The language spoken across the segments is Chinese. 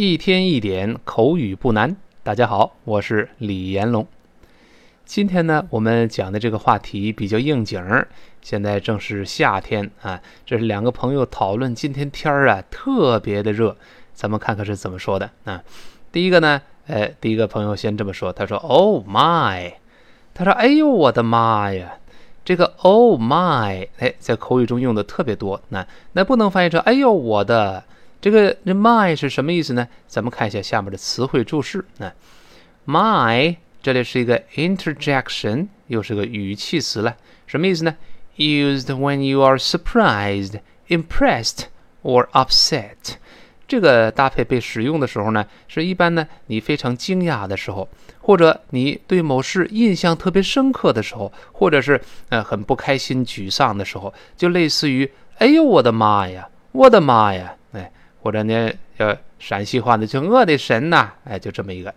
一天一点口语不难。大家好，我是李延龙。今天呢，我们讲的这个话题比较应景儿。现在正是夏天啊，这是两个朋友讨论今天天儿啊特别的热，咱们看看是怎么说的啊。第一个呢，哎，第一个朋友先这么说，他说：“Oh my！” 他说：“哎呦，我的妈呀！”这个 “Oh my”，哎，在口语中用的特别多。那那不能翻译成“哎呦，我的”。这个这 my 是什么意思呢？咱们看一下下面的词汇注释。那 my 这里是一个 interjection，又是个语气词了。什么意思呢？Used when you are surprised, impressed or upset。这个搭配被使用的时候呢，是一般呢你非常惊讶的时候，或者你对某事印象特别深刻的时候，或者是呃很不开心、沮丧的时候，就类似于“哎呦我的妈呀，我的妈呀”，或者呢，叫陕西话的，就我的神呐，哎，就这么一个，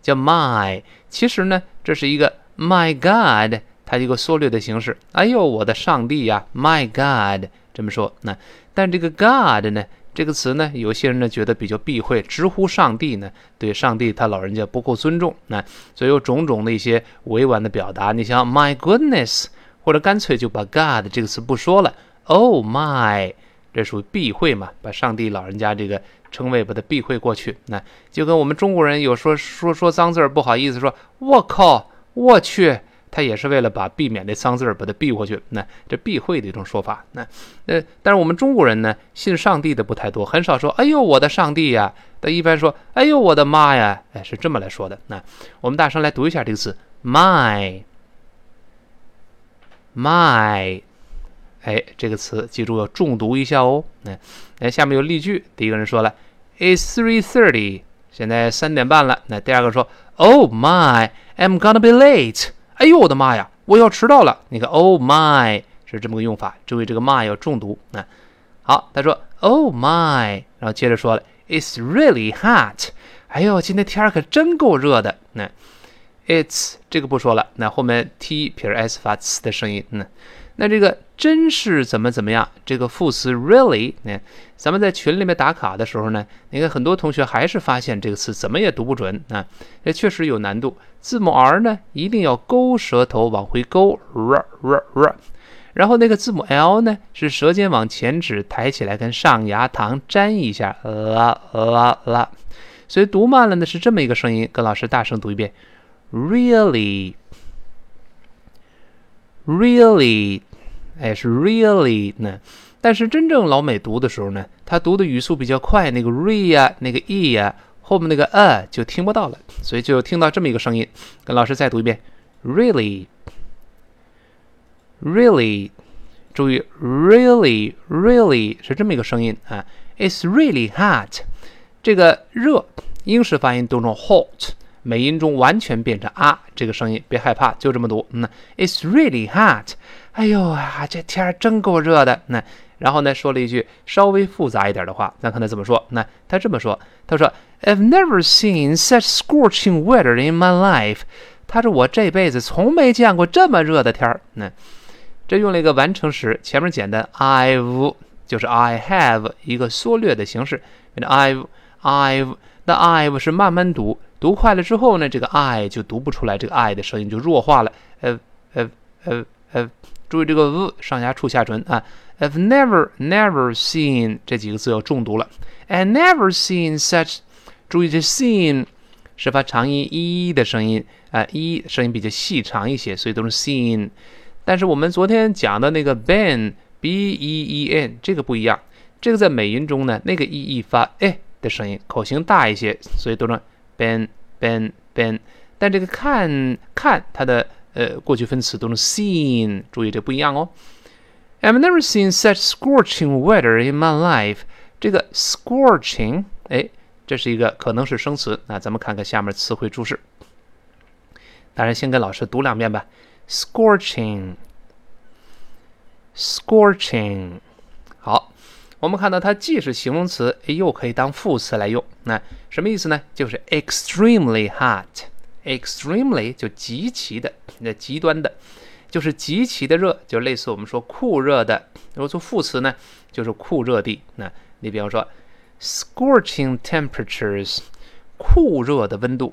叫 my。其实呢，这是一个 my God，它一个缩略的形式。哎呦，我的上帝呀，my God，这么说。那但这个 God 呢，这个词呢，有些人呢觉得比较避讳，直呼上帝呢，对上帝他老人家不够尊重。那所以有种种的一些委婉的表达。你像 my goodness，或者干脆就把 God 这个词不说了，Oh my。这属于避讳嘛？把上帝老人家这个称谓把它避讳过去，那就跟我们中国人有说说说脏字儿不好意思说，我靠，我去，他也是为了把避免这脏字儿把它避过去。那这避讳的一种说法。那呃，但是我们中国人呢，信上帝的不太多，很少说，哎呦我的上帝呀，他一般说，哎呦我的妈呀，哎是这么来说的。那我们大声来读一下这个词，my，my。哎，这个词记住要重读一下哦。那那下面有例句，第一个人说了，It's three thirty，现在三点半了。那第二个说，Oh my，I'm gonna be late。哎呦我的妈呀，我要迟到了。你看，Oh my 是这么个用法，注意这个 my 要重读。那好，他说，Oh my，然后接着说了，It's really hot。哎呦，今天天可真够热的。那 It's 这个不说了，那后面 t 撇 s 发 s 的声音，嗯。那这个真是怎么怎么样？这个副词 really，呢，咱们在群里面打卡的时候呢，你看很多同学还是发现这个词怎么也读不准啊，这确实有难度。字母 r 呢，一定要勾舌头往回勾，r r r，然后那个字母 l 呢，是舌尖往前指，抬起来跟上牙膛粘一下，啦啦啦。所以读慢了呢是这么一个声音，跟老师大声读一遍，really。Really，哎，是 really 呢。但是真正老美读的时候呢，他读的语速比较快，那个 re 呀，那个 e 呀，后面那个 a 就听不到了，所以就听到这么一个声音。跟老师再读一遍，really，really，注意，really，really 是这么一个声音啊。It's really hot，这个热，英式发音读成 hot。美音中完全变成啊这个声音，别害怕，就这么读。嗯，It's really hot。哎呦啊，这天儿真够热的。那然后呢，说了一句稍微复杂一点的话，咱看他怎么说。那他这么说，他说：“I've never seen such scorching weather in my life。”他说我这辈子从没见过这么热的天儿。那这用了一个完成时，前面简单，I've 就是 I have 一个缩略的形式。I've I've 那 I've 是慢慢读。读快了之后呢，这个 i 就读不出来，这个 i 的声音就弱化了。呃呃呃呃，注意这个 v 上牙触下唇啊。I've never never seen 这几个字要重读了。I never seen such，注意这 seen 是发长音 e 的声音啊，e 声音比较细长一些，所以都是 seen。但是我们昨天讲的那个 ben b e e n 这个不一样，这个在美音中呢，那个 e e 发 e 的声音，口型大一些，所以读成。been been been，但这个看看它的呃过去分词都是 seen，注意这不一样哦。I've never seen such scorching weather in my life。这个 scorching，哎，这是一个可能是生词。那咱们看看下面词汇注释。当然，先跟老师读两遍吧。scorching，scorching，好。 我们看到它既是形容词，又可以当副词来用。那什么意思呢？就是 extremely hot，extremely 就极其的，那极端的，就是极其的热，就类似我们说酷热的。如果做副词呢，就是酷热地。那你比方说 scorching temperatures，酷热的温度，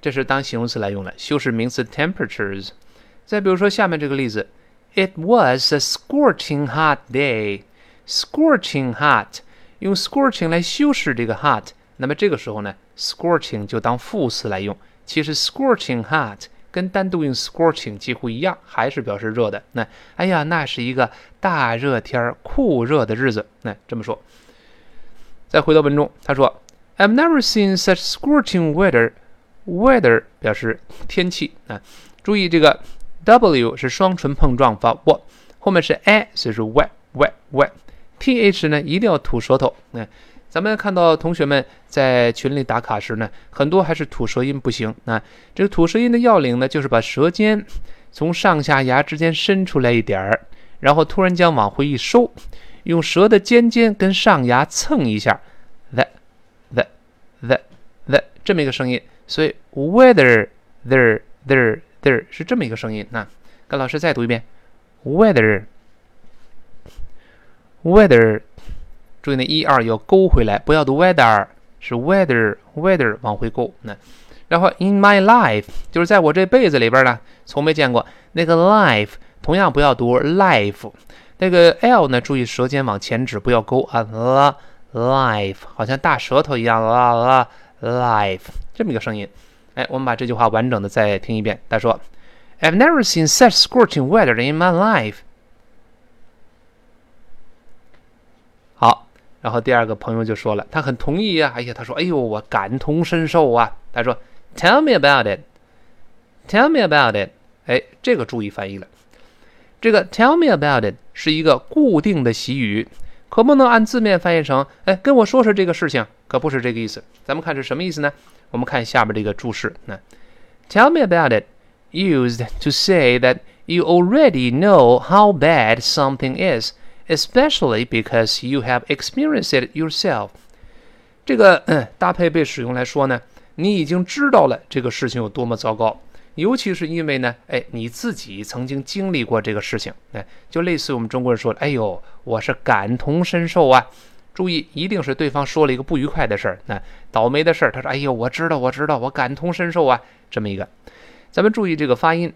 这是当形容词来用了，修饰名词 temperatures。再比如说下面这个例子，It was a scorching hot day。Scorching hot，用 scorching 来修饰这个 hot，那么这个时候呢，scorching 就当副词来用。其实 scorching hot 跟单独用 scorching 几乎一样，还是表示热的。那哎呀，那是一个大热天酷热的日子。那这么说。再回到文中，他说：“I've never seen such scorching weather。” weather 表示天气啊。注意这个 w 是双唇碰撞发 w，后面是 a，所以是 wet wet wet。Th 呢一定要吐舌头。那咱们看到同学们在群里打卡时呢，很多还是吐舌音不行。那这个吐舌音的要领呢，就是把舌尖从上下牙之间伸出来一点儿，然后突然间往回一收，用舌的尖尖跟上牙蹭一下，the the the the 这么一个声音。所以 weather there there there 是这么一个声音。那跟老师再读一遍，weather。weather，注意那一二要勾回来，不要读 weather，是 weather weather 往回勾。那然后 in my life 就是在我这辈子里边呢，从没见过那个 life，同样不要读 life，那个 l 呢，注意舌尖往前指，不要勾啊。la life 好像大舌头一样，la la life 这么一个声音。哎，我们把这句话完整的再听一遍。他说：I've never seen such scorching weather in my life。好，然后第二个朋友就说了，他很同意呀。哎呀，他说：“哎呦，我感同身受啊。”他说：“Tell me about it. Tell me about it。”哎，这个注意翻译了。这个 “Tell me about it” 是一个固定的习语，可不能按字面翻译成“哎，跟我说说这个事情”，可不是这个意思。咱们看是什么意思呢？我们看下边这个注释。那 “Tell me about it” used to say that you already know how bad something is. Especially because you have experienced it yourself。这个嗯搭配被使用来说呢，你已经知道了这个事情有多么糟糕，尤其是因为呢，哎，你自己曾经经历过这个事情，哎，就类似我们中国人说，哎呦，我是感同身受啊。注意，一定是对方说了一个不愉快的事儿，那倒霉的事儿，他说，哎呦，我知道，我知道，我感同身受啊，这么一个。咱们注意这个发音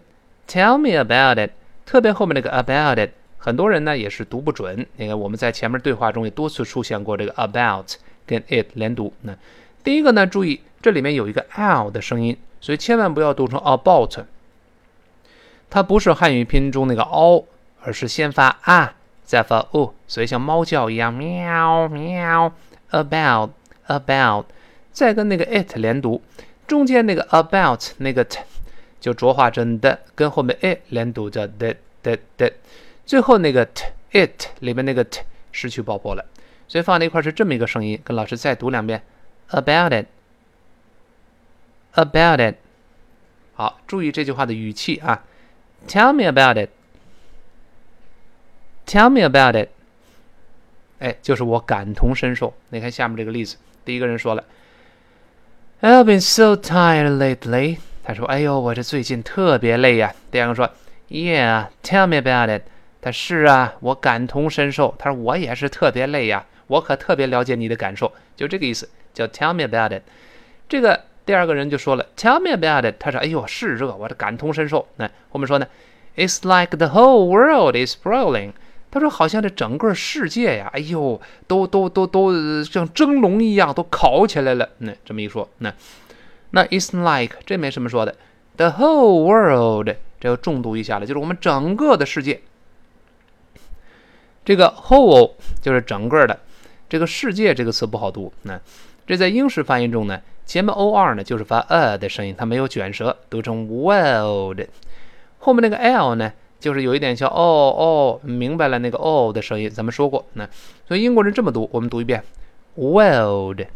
，Tell me about it，特别后面那个 about it。很多人呢也是读不准。你看我们在前面对话中也多次出现过这个 about 跟 it 连读。那第一个呢，注意这里面有一个 l 的声音，所以千万不要读成 about。它不是汉语拼音中那个 o，而是先发啊，再发 o，所以像猫叫一样喵喵。about about，再跟那个 it 连读，中间那个 about 那个 t 就浊化成的，跟后面 it 连读叫 the the the。最后那个 t it 里面那个 t 失去爆破了，所以放在一块是这么一个声音。跟老师再读两遍，about it，about it。好，注意这句话的语气啊，tell me about it，tell me about it。哎，就是我感同身受。你看下面这个例子，第一个人说了，I've been so tired lately。他说，哎呦，我这最近特别累呀。第二个说，Yeah，tell me about it。他是啊，我感同身受。他说我也是特别累呀，我可特别了解你的感受，就这个意思，叫 tell me about it。这个第二个人就说了，tell me about it。他说，哎呦，是热，我这感同身受。那后面说呢，It's like the whole world is boiling。他说好像这整个世界呀，哎呦，都都都都像蒸笼一样，都烤起来了。那这么一说，那那 It's like 这没什么说的，the whole world 这要重读一下了，就是我们整个的世界。这个 whole 就是整个的，这个世界这个词不好读。那这在英式发音中呢，前面 o r 呢就是发 a 的声音，它没有卷舌，读成 world。后面那个 l 呢，就是有一点像哦哦，明白了那个哦的声音，咱们说过。那所以英国人这么读，我们读一遍 world，world。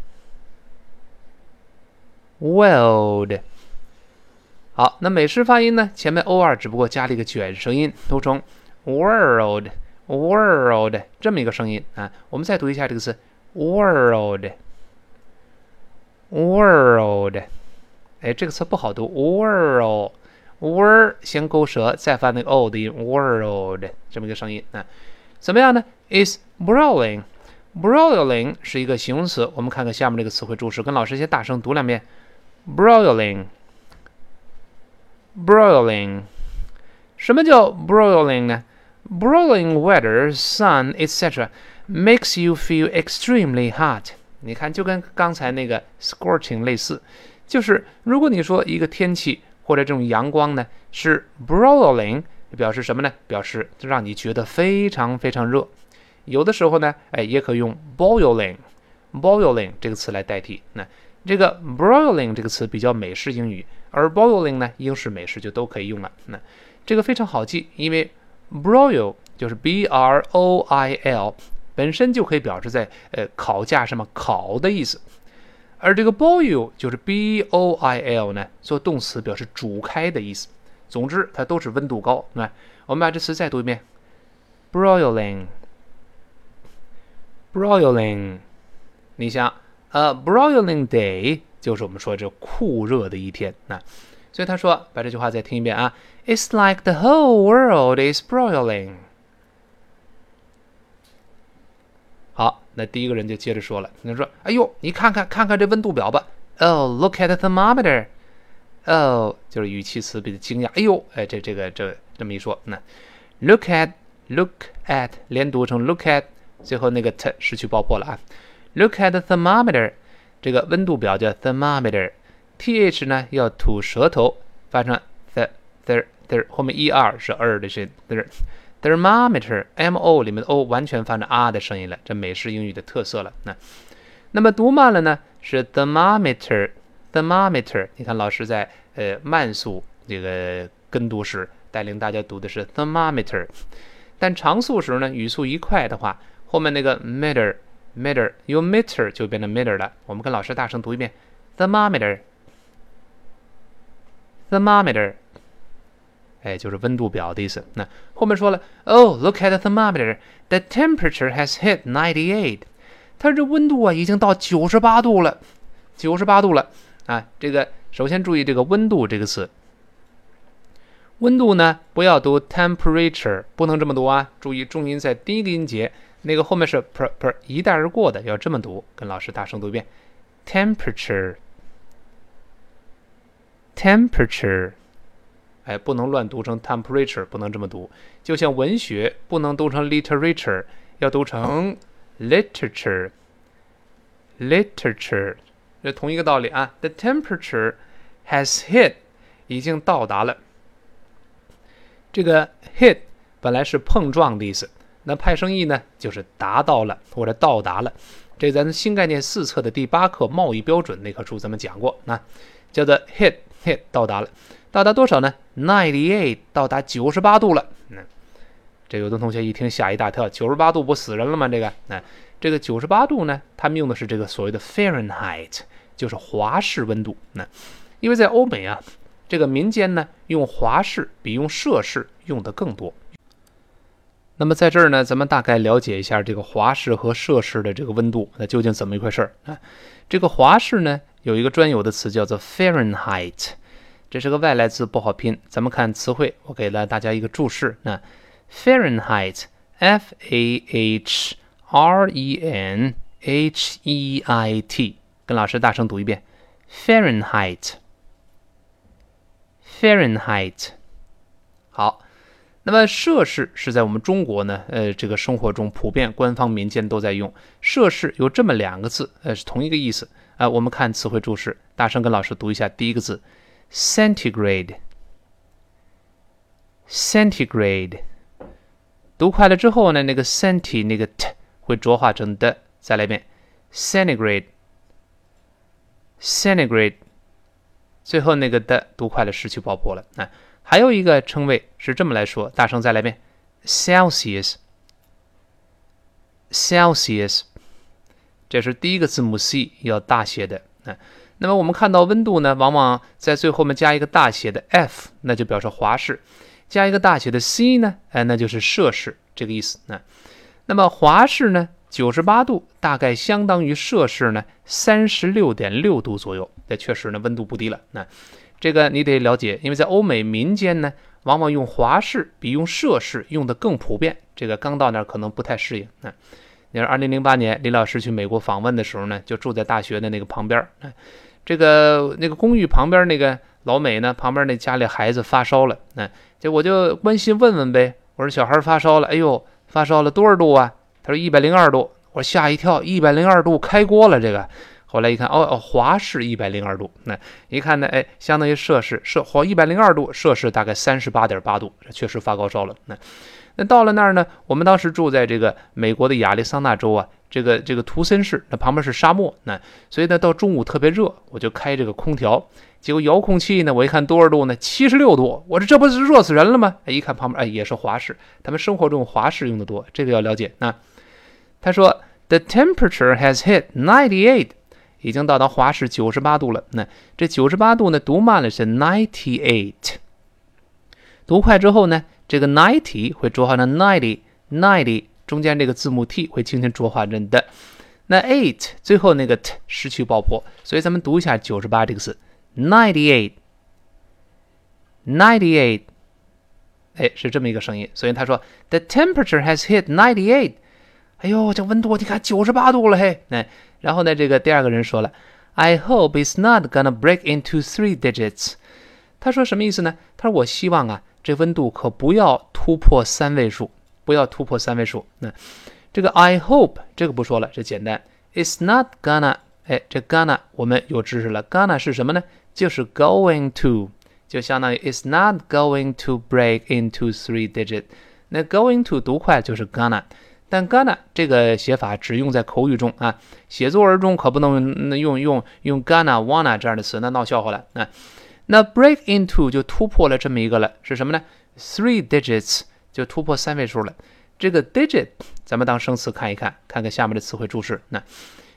好，那美式发音呢，前面 o r 只不过加了一个卷声音，读成 world。World 这么一个声音啊，我们再读一下这个词 world，world，哎，这个词不好读 world。word 先勾舌，再发那个 o 的音 world 这么一个声音啊，怎么样呢？Is broiling，broiling 是一个形容词，我们看看下面这个词汇注释，跟老师先大声读两遍。broiling，broiling，什么叫 broiling 呢？？broiling weather, sun, etc. makes you feel extremely hot。你看，就跟刚才那个 scorching 类似，就是如果你说一个天气或者这种阳光呢是 broiling，表示什么呢？表示让你觉得非常非常热。有的时候呢，哎，也可用 boiling，boiling 这个词来代替。那这个 broiling 这个词比较美式英语，而 boiling 呢，英式美式就都可以用了。那这个非常好记，因为 broil 就是 b r o i l，本身就可以表示在呃烤架上面烤的意思，而这个 boil 就是 b o i l 呢，做动词表示煮开的意思。总之，它都是温度高。那我们把这词再读一遍，broiling。broiling，你想，呃，broiling day 就是我们说这酷热的一天，那，所以他说，把这句话再听一遍啊，It's like the whole world is broiling。好，那第一个人就接着说了，他说，哎呦，你看看看看这温度表吧，Oh look at the thermometer。哦，就是语气词比较惊讶，哎呦，哎，这这个这这么一说，那，look at，look at 连读成 look at。最后那个 t 失去爆破了啊！Look at the thermometer，这个温度表叫 thermometer t h 呢要吐舌头，发成 th th th，后面 er 是 er 的声音，thermometer，m o 里面的 o 完全发成 r 的声音了，这美式英语的特色了。那那么读慢了呢是 thermometer，thermometer，你看老师在呃慢速这个跟读时带领大家读的是 thermometer，但长速时呢语速一快的话。后面那个 meter meter 由 meter 就变成 meter 了。我们跟老师大声读一遍：thermometer thermometer，哎，就是温度表的意思。那后面说了：Oh, look at the thermometer. The temperature has hit ninety-eight. 它这温度啊已经到九十八度了，九十八度了啊！这个首先注意这个温度这个词，温度呢不要读 temperature，不能这么读啊！注意重音在第一个音节。那个后面是 per per 一带而过的，要这么读，跟老师大声读一遍，temperature temperature 哎，不能乱读成 temperature，不能这么读，就像文学，不能读成 literature，要读成 literature literature 这同一个道理啊，the temperature has hit 已经到达了。这个 hit 本来是碰撞的意思，那派生意呢，就是达到了，或者到达了。这咱新概念四册的第八课贸易标准那棵树咱们讲过，那，叫做 hit。嘿到达了，到达多少呢？ninety eight 到达九十八度了。嗯这有的同学一听吓一大跳，九十八度不死人了吗？这个那这个九十八度呢，他们用的是这个所谓的 Fahrenheit，就是华氏温度。那因为在欧美啊，这个民间呢用华氏比用摄氏用的更多。那么在这儿呢，咱们大概了解一下这个华氏和摄氏的这个温度，那究竟怎么一回事儿啊？这个华氏呢，有一个专有的词叫做 Fahrenheit，这是个外来字，不好拼。咱们看词汇，我给了大家一个注释。那 Fahrenheit，F A H R E N H E I T，跟老师大声读一遍，Fahrenheit，Fahrenheit，好。那么摄氏是在我们中国呢，呃，这个生活中普遍官方民间都在用。摄氏有这么两个字，呃，是同一个意思啊。我们看词汇注释，大声跟老师读一下第一个字，centigrade，centigrade。读快了之后呢，那个 centi 那个 t 会浊化成的。再来一遍，centigrade，centigrade。最后那个的读快了失去爆破了啊。还有一个称谓是这么来说，大声再来一遍，Celsius，Celsius，这是第一个字母 C 要大写的啊。那么我们看到温度呢，往往在最后面加一个大写的 F，那就表示华氏；加一个大写的 C 呢，哎，那就是摄氏，这个意思啊。那么华氏呢，九十八度大概相当于摄氏呢三十六点六度左右，那确实呢温度不低了，那。这个你得了解，因为在欧美民间呢，往往用华氏比用摄氏用的更普遍。这个刚到那儿可能不太适应。那你说，二零零八年李老师去美国访问的时候呢，就住在大学的那个旁边儿。这个那个公寓旁边那个老美呢，旁边那家里孩子发烧了，那就我就关心问问呗。我说小孩发烧了，哎呦，发烧了多少度啊？他说一百零二度。我吓一跳，一百零二度开锅了。这个后来一看，哦哦，华氏一百零二度。那一看呢，哎，相当于摄氏摄华一百零二度，摄氏大概三十八点八度，确实发高烧了。那。那到了那儿呢？我们当时住在这个美国的亚利桑那州啊，这个这个图森市，那旁边是沙漠，那所以呢，到中午特别热，我就开这个空调，结果遥控器呢，我一看多少度呢？七十六度，我说这不是热死人了吗？哎，一看旁边，哎，也是华氏，他们生活中华氏用的多，这个要了解。那他说，the temperature has hit ninety eight，已经到达华氏九十八度了。那这九十八度呢，读慢了是 ninety eight，读快之后呢？这个 ninety 会浊化成 ninety，ninety 中间这个字母 t 会轻轻浊化成的。那 eight 最后那个 t 失去爆破，所以咱们读一下九十八这个词，ninety eight，ninety eight，哎，是这么一个声音。所以他说 the temperature has hit ninety eight，哎呦，这温度你看九十八度了嘿。那然后呢，这个第二个人说了，I hope it's not gonna break into three digits。他说什么意思呢？他说我希望啊。这温度可不要突破三位数，不要突破三位数。那这个 I hope 这个不说了，这简单。It's not gonna，哎，这 gonna 我们有知识了。gonna 是什么呢？就是 going to，就相当于 It's not going to break into three digit。那 going to 读快就是 gonna，但 gonna 这个写法只用在口语中啊，写作文中可不能用用用 gonna wanna 这样的词，那闹笑话了。那那 break into 就突破了这么一个了，是什么呢？Three digits 就突破三位数了。这个 digit 咱们当生词看一看，看看下面的词汇注释。那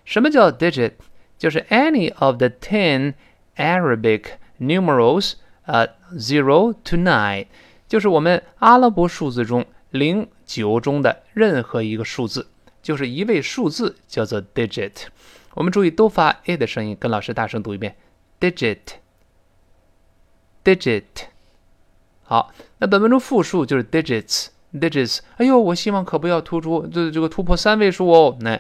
什么叫 digit？就是 any of the ten Arabic numerals，呃，zero to nine，就是我们阿拉伯数字中零九中的任何一个数字，就是一位数字叫做 digit。我们注意都发 a 的声音，跟老师大声读一遍：digit。digit，好，那本文中复数就是 digits，digits。哎呦，我希望可不要突出这这个突破三位数哦。那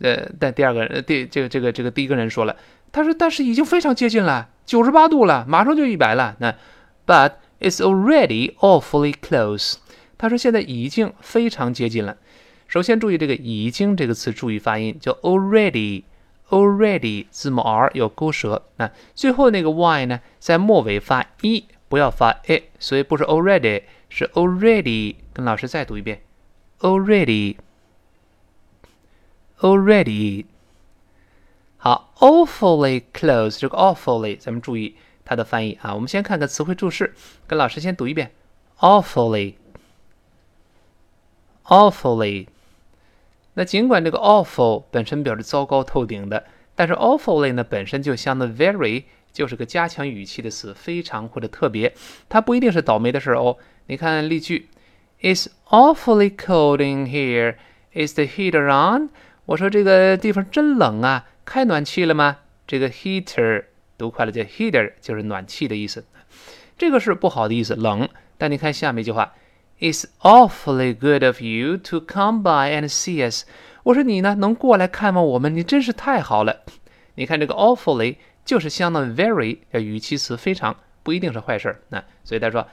呃，但第二个人，第这个这个这个第一个人说了，他说但是已经非常接近了，九十八度了，马上就一百了。那 but it's already awfully close。他说现在已经非常接近了。首先注意这个已经这个词，注意发音，叫 already。already 字母 r 要勾舌，那最后那个 y 呢，在末尾发 e，不要发 a，所以不是 already，是 already。跟老师再读一遍，already，already。好，awfully close 这个 awfully，咱们注意它的翻译啊。我们先看看词汇注释，跟老师先读一遍，awfully，awfully。 那尽管这个 awful 本身表示糟糕透顶的，但是 awfully 呢本身就相当 very 就是个加强语气的词，非常或者特别，它不一定是倒霉的事哦。你看例句，It's awfully cold in here. Is the heater on？我说这个地方真冷啊，开暖气了吗？这个 heater 读快了叫 heater 就是暖气的意思，这个是不好的意思，冷。但你看下面一句话。It's awfully good of you to come by and see us。我说你呢，能过来看望我们，你真是太好了。你看这个 awfully 就是相当于 very 的语气词，非常不一定是坏事儿。那所以他说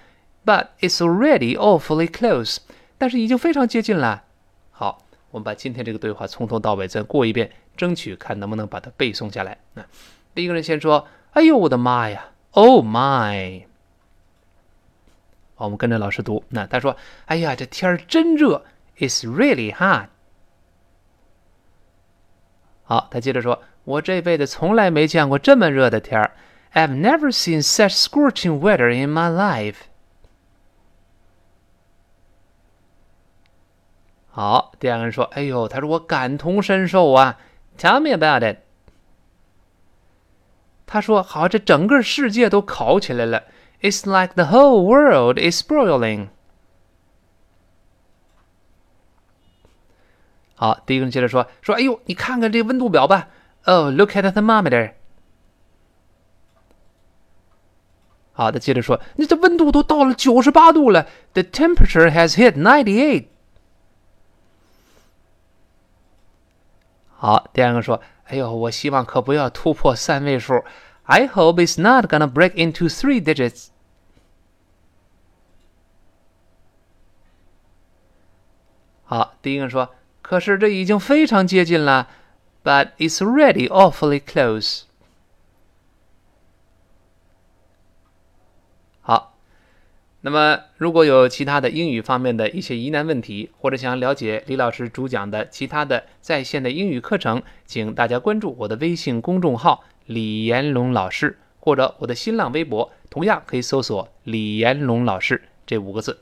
，But it's already awfully close。但是已经非常接近了。好，我们把今天这个对话从头到尾再过一遍，争取看能不能把它背诵下来。那第一个人先说：“哎呦，我的妈呀！Oh my！” 我们跟着老师读。那他说：“哎呀，这天儿真热，It's really hot。”好，他接着说：“我这辈子从来没见过这么热的天儿，I've never seen such scorching weather in my life。”好，第二个人说：“哎呦，他说我感同身受啊，Tell me about it。”他说：“好，这整个世界都烤起来了。” It's like the whole world is boiling。好，第一个人接着说说，哎呦，你看看这温度表吧。Oh, look at the thermometer。好的，接着说，你这温度都到了九十八度了。The temperature has hit ninety eight。 好，第二个说，哎呦，我希望可不要突破三位数。I hope it's not gonna break into three digits。 好，第一个说，可是这已经非常接近了，But it's really awfully close。好，那么如果有其他的英语方面的一些疑难问题，或者想了解李老师主讲的其他的在线的英语课程，请大家关注我的微信公众号“李延龙老师”或者我的新浪微博，同样可以搜索“李延龙老师”这五个字。